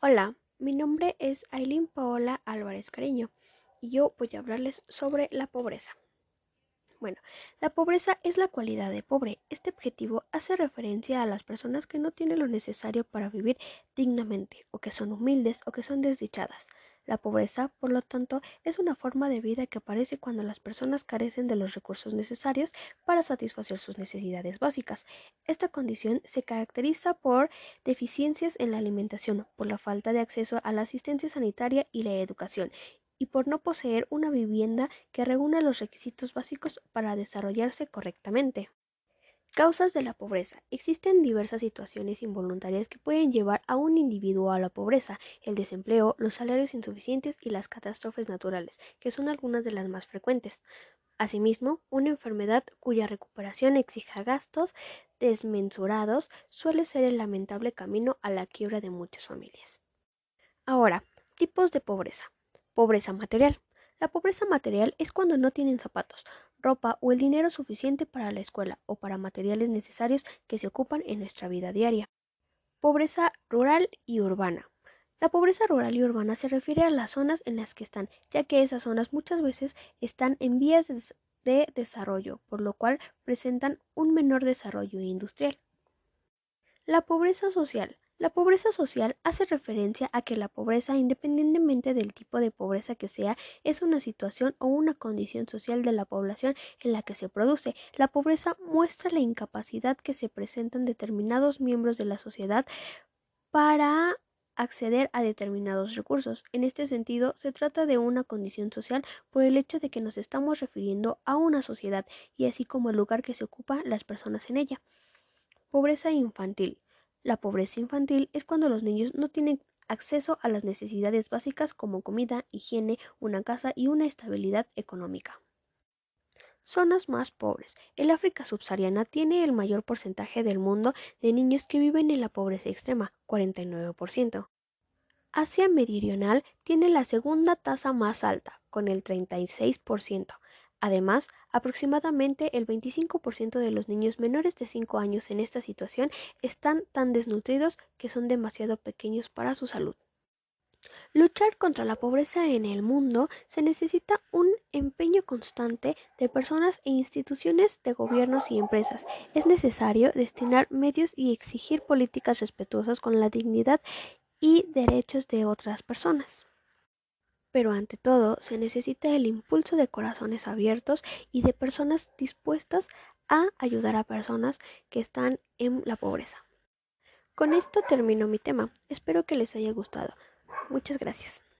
Hola, mi nombre es Aileen Paola Álvarez Cariño y yo voy a hablarles sobre la pobreza. Bueno, la pobreza es la cualidad de pobre. Este objetivo hace referencia a las personas que no tienen lo necesario para vivir dignamente, o que son humildes, o que son desdichadas. La pobreza, por lo tanto, es una forma de vida que aparece cuando las personas carecen de los recursos necesarios para satisfacer sus necesidades básicas. Esta condición se caracteriza por deficiencias en la alimentación, por la falta de acceso a la asistencia sanitaria y la educación, y por no poseer una vivienda que reúna los requisitos básicos para desarrollarse correctamente. Causas de la pobreza. Existen diversas situaciones involuntarias que pueden llevar a un individuo a la pobreza, el desempleo, los salarios insuficientes y las catástrofes naturales, que son algunas de las más frecuentes. Asimismo, una enfermedad cuya recuperación exija gastos desmensurados suele ser el lamentable camino a la quiebra de muchas familias. Ahora, tipos de pobreza. Pobreza material. La pobreza material es cuando no tienen zapatos, ropa o el dinero suficiente para la escuela o para materiales necesarios que se ocupan en nuestra vida diaria. Pobreza rural y urbana. La pobreza rural y urbana se refiere a las zonas en las que están, ya que esas zonas muchas veces están en vías de desarrollo, por lo cual presentan un menor desarrollo industrial. La pobreza social. La pobreza social hace referencia a que la pobreza, independientemente del tipo de pobreza que sea, es una situación o una condición social de la población en la que se produce. La pobreza muestra la incapacidad que se presentan determinados miembros de la sociedad para acceder a determinados recursos. En este sentido, se trata de una condición social por el hecho de que nos estamos refiriendo a una sociedad y así como el lugar que se ocupa las personas en ella. Pobreza infantil. La pobreza infantil es cuando los niños no tienen acceso a las necesidades básicas como comida, higiene, una casa y una estabilidad económica. Zonas más pobres. El África subsahariana tiene el mayor porcentaje del mundo de niños que viven en la pobreza extrema, 49%. Asia Meridional tiene la segunda tasa más alta, con el 36%. Además, aproximadamente el 25% de los niños menores de 5 años en esta situación están tan desnutridos que son demasiado pequeños para su salud. Luchar contra la pobreza en el mundo se necesita un empeño constante de personas e instituciones de gobiernos y empresas. Es necesario destinar medios y exigir políticas respetuosas con la dignidad y derechos de otras personas. Pero ante todo se necesita el impulso de corazones abiertos y de personas dispuestas a ayudar a personas que están en la pobreza. Con esto termino mi tema. Espero que les haya gustado. Muchas gracias.